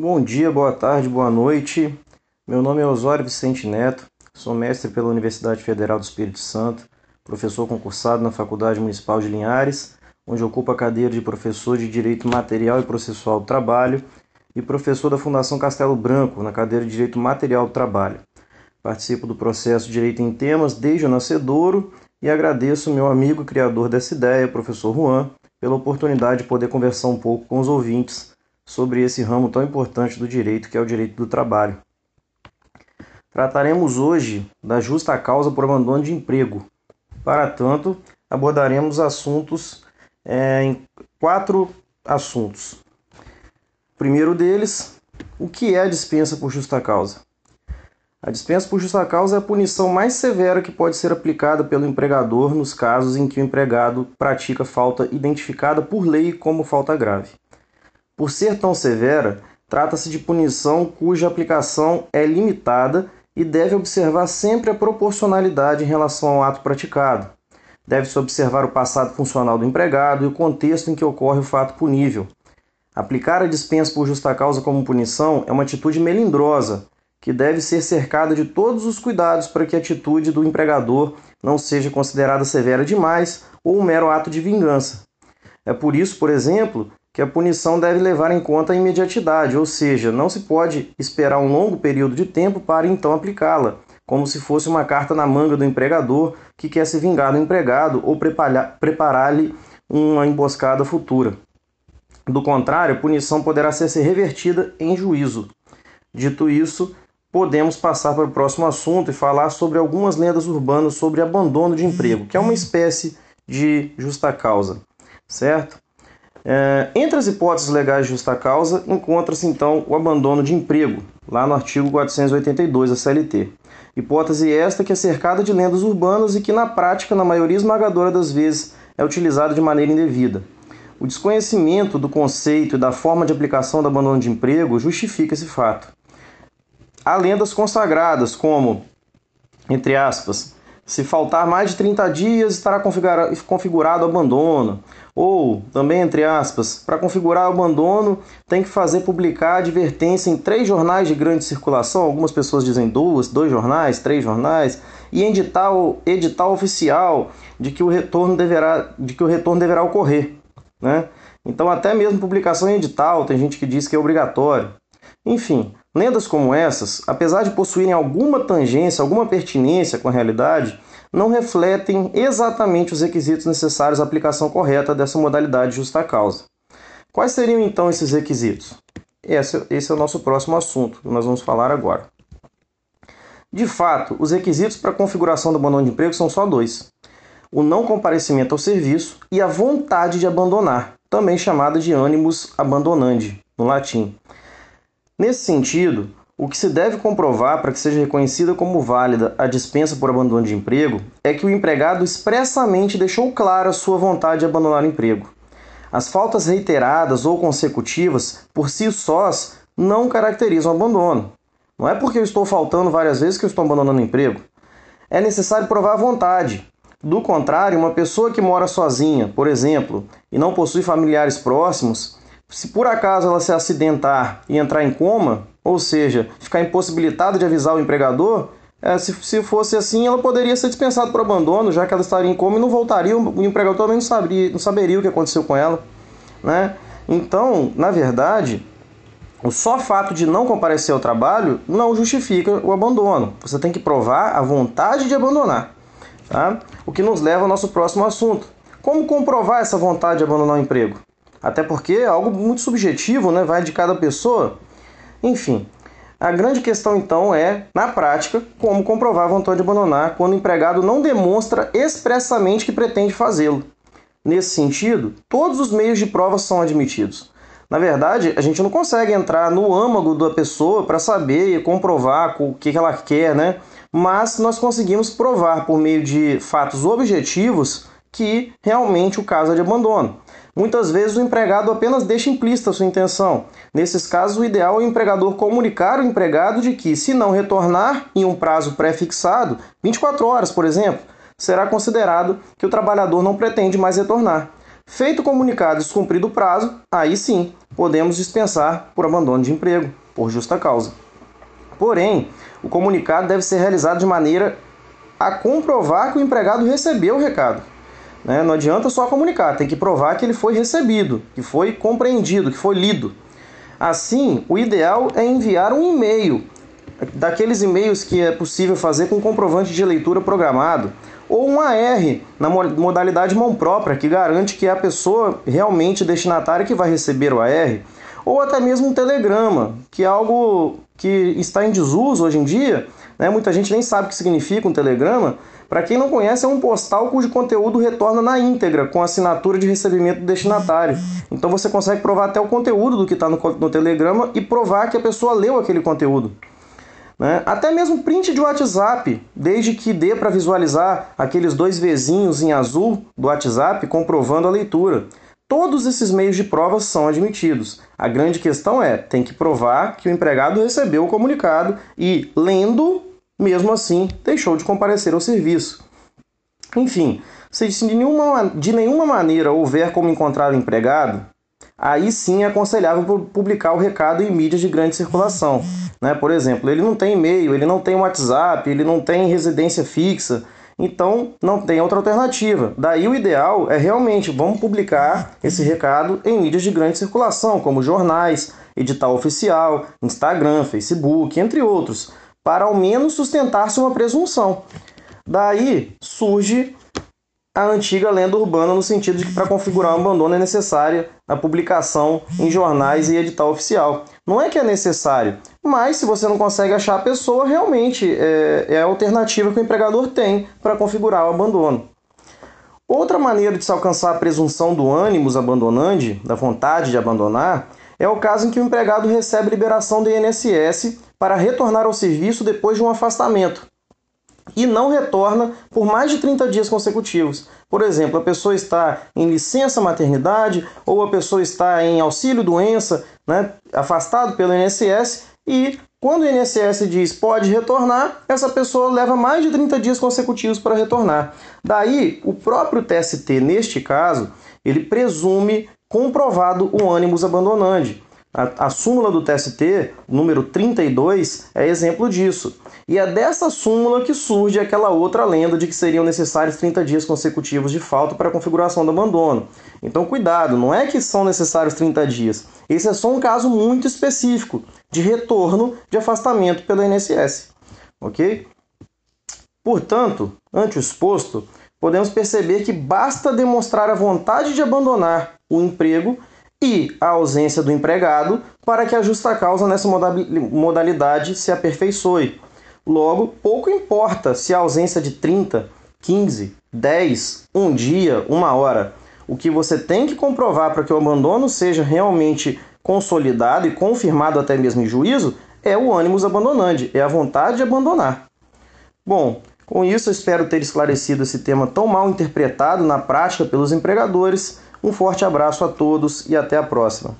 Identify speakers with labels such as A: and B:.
A: Bom dia, boa tarde, boa noite. Meu nome é Osório Vicente Neto, sou mestre pela Universidade Federal do Espírito Santo, professor concursado na Faculdade Municipal de Linhares, onde ocupo a cadeira de professor de Direito Material e Processual do Trabalho e professor da Fundação Castelo Branco, na cadeira de Direito Material do Trabalho. Participo do processo Direito em Temas desde o nascedouro e agradeço meu amigo criador dessa ideia, professor Juan, pela oportunidade de poder conversar um pouco com os ouvintes sobre esse ramo tão importante do direito, que é o direito do trabalho. Trataremos hoje da justa causa por abandono de emprego. Para tanto, abordaremos assuntos é, em quatro assuntos. Primeiro deles, o que é a dispensa por justa causa? A dispensa por justa causa é a punição mais severa que pode ser aplicada pelo empregador nos casos em que o empregado pratica falta identificada por lei como falta grave. Por ser tão severa, trata-se de punição cuja aplicação é limitada e deve observar sempre a proporcionalidade em relação ao ato praticado. Deve-se observar o passado funcional do empregado e o contexto em que ocorre o fato punível. Aplicar a dispensa por justa causa como punição é uma atitude melindrosa, que deve ser cercada de todos os cuidados para que a atitude do empregador não seja considerada severa demais ou um mero ato de vingança. É por isso, por exemplo, que a punição deve levar em conta a imediatidade, ou seja, não se pode esperar um longo período de tempo para então aplicá-la, como se fosse uma carta na manga do empregador que quer se vingar do empregado ou preparar-lhe uma emboscada futura. Do contrário, a punição poderá ser revertida em juízo. Dito isso, podemos passar para o próximo assunto e falar sobre algumas lendas urbanas sobre abandono de emprego, que é uma espécie de justa causa, certo? É, entre as hipóteses legais de justa causa, encontra-se então o abandono de emprego, lá no artigo 482 da CLT. Hipótese esta que é cercada de lendas urbanas e que, na prática, na maioria esmagadora das vezes, é utilizada de maneira indevida. O desconhecimento do conceito e da forma de aplicação do abandono de emprego justifica esse fato. Há lendas consagradas, como, entre aspas, se faltar mais de 30 dias, estará configurado o abandono. Ou, também entre aspas, para configurar o abandono, tem que fazer publicar advertência em três jornais de grande circulação. Algumas pessoas dizem duas, dois jornais, três jornais, e em edital, edital oficial de que o retorno deverá, de que o retorno deverá ocorrer. Né? Então, até mesmo publicação em edital, tem gente que diz que é obrigatório. Enfim, Lendas como essas, apesar de possuírem alguma tangência, alguma pertinência com a realidade, não refletem exatamente os requisitos necessários à aplicação correta dessa modalidade de justa causa. Quais seriam então esses requisitos? Esse, esse é o nosso próximo assunto, que nós vamos falar agora. De fato, os requisitos para a configuração do abandono de emprego são só dois: o não comparecimento ao serviço e a vontade de abandonar, também chamada de animus abandonandi, no latim. Nesse sentido, o que se deve comprovar para que seja reconhecida como válida a dispensa por abandono de emprego é que o empregado expressamente deixou clara sua vontade de abandonar o emprego. As faltas reiteradas ou consecutivas, por si sós, não caracterizam o abandono. Não é porque eu estou faltando várias vezes que eu estou abandonando o emprego. É necessário provar a vontade. Do contrário, uma pessoa que mora sozinha, por exemplo, e não possui familiares próximos, se por acaso ela se acidentar e entrar em coma, ou seja, ficar impossibilitada de avisar o empregador, é, se, se fosse assim, ela poderia ser dispensada por abandono, já que ela estaria em coma e não voltaria, o empregador também não, saberia, não saberia o que aconteceu com ela. Né? Então, na verdade, o só fato de não comparecer ao trabalho não justifica o abandono. Você tem que provar a vontade de abandonar. Tá? O que nos leva ao nosso próximo assunto. Como comprovar essa vontade de abandonar o emprego? Até porque é algo muito subjetivo, né? vai de cada pessoa. Enfim, a grande questão então é, na prática, como comprovar a vontade de abandonar quando o empregado não demonstra expressamente que pretende fazê-lo. Nesse sentido, todos os meios de prova são admitidos. Na verdade, a gente não consegue entrar no âmago da pessoa para saber e comprovar o que ela quer, né? Mas nós conseguimos provar por meio de fatos objetivos que realmente o caso é de abandono. Muitas vezes o empregado apenas deixa implícita sua intenção. Nesses casos, o ideal é o empregador comunicar ao empregado de que, se não retornar em um prazo pré-fixado, 24 horas, por exemplo, será considerado que o trabalhador não pretende mais retornar. Feito o comunicado e descumprido o prazo, aí sim podemos dispensar por abandono de emprego, por justa causa. Porém, o comunicado deve ser realizado de maneira a comprovar que o empregado recebeu o recado. Né? Não adianta só comunicar, tem que provar que ele foi recebido, que foi compreendido, que foi lido. Assim, o ideal é enviar um e-mail, daqueles e-mails que é possível fazer com comprovante de leitura programado, ou um AR na modalidade mão própria, que garante que é a pessoa realmente destinatária que vai receber o AR, ou até mesmo um telegrama, que é algo que está em desuso hoje em dia, né? muita gente nem sabe o que significa um telegrama. Para quem não conhece, é um postal cujo conteúdo retorna na íntegra, com assinatura de recebimento do destinatário. Então você consegue provar até o conteúdo do que está no, no telegrama e provar que a pessoa leu aquele conteúdo. Né? Até mesmo print de WhatsApp, desde que dê para visualizar aqueles dois vizinhos em azul do WhatsApp comprovando a leitura. Todos esses meios de prova são admitidos. A grande questão é, tem que provar que o empregado recebeu o comunicado e, lendo, mesmo assim, deixou de comparecer ao serviço. Enfim, se de nenhuma, de nenhuma maneira houver como encontrar o empregado, aí sim é aconselhável publicar o recado em mídias de grande circulação. Né? Por exemplo, ele não tem e-mail, ele não tem WhatsApp, ele não tem residência fixa, então não tem outra alternativa. Daí o ideal é realmente vamos publicar esse recado em mídias de grande circulação, como jornais, edital oficial, Instagram, Facebook, entre outros, para ao menos sustentar-se uma presunção. Daí surge a antiga lenda urbana no sentido de que para configurar um abandono é necessária a publicação em jornais e edital oficial. Não é que é necessário, mas se você não consegue achar a pessoa, realmente é, é a alternativa que o empregador tem para configurar o abandono. Outra maneira de se alcançar a presunção do ânimos abandonandi, da vontade de abandonar, é o caso em que o empregado recebe liberação do INSS para retornar ao serviço depois de um afastamento e não retorna por mais de 30 dias consecutivos. Por exemplo, a pessoa está em licença maternidade ou a pessoa está em auxílio doença, né, afastado pelo INSS e quando o INSS diz pode retornar, essa pessoa leva mais de 30 dias consecutivos para retornar. Daí, o próprio TST, neste caso, ele presume comprovado o ânimos abandonandi. A, a súmula do TST, número 32, é exemplo disso. E é dessa súmula que surge aquela outra lenda de que seriam necessários 30 dias consecutivos de falta para a configuração do abandono. Então, cuidado, não é que são necessários 30 dias. Esse é só um caso muito específico de retorno de afastamento pelo INSS. Ok? Portanto, ante o exposto, podemos perceber que basta demonstrar a vontade de abandonar o emprego e a ausência do empregado para que a justa causa nessa modalidade se aperfeiçoe. Logo, pouco importa se a ausência de 30, 15, 10, um dia, uma hora. O que você tem que comprovar para que o abandono seja realmente consolidado e confirmado até mesmo em juízo é o ânimos abandonante, é a vontade de abandonar. Bom, com isso eu espero ter esclarecido esse tema tão mal interpretado na prática pelos empregadores um forte abraço a todos e até a próxima.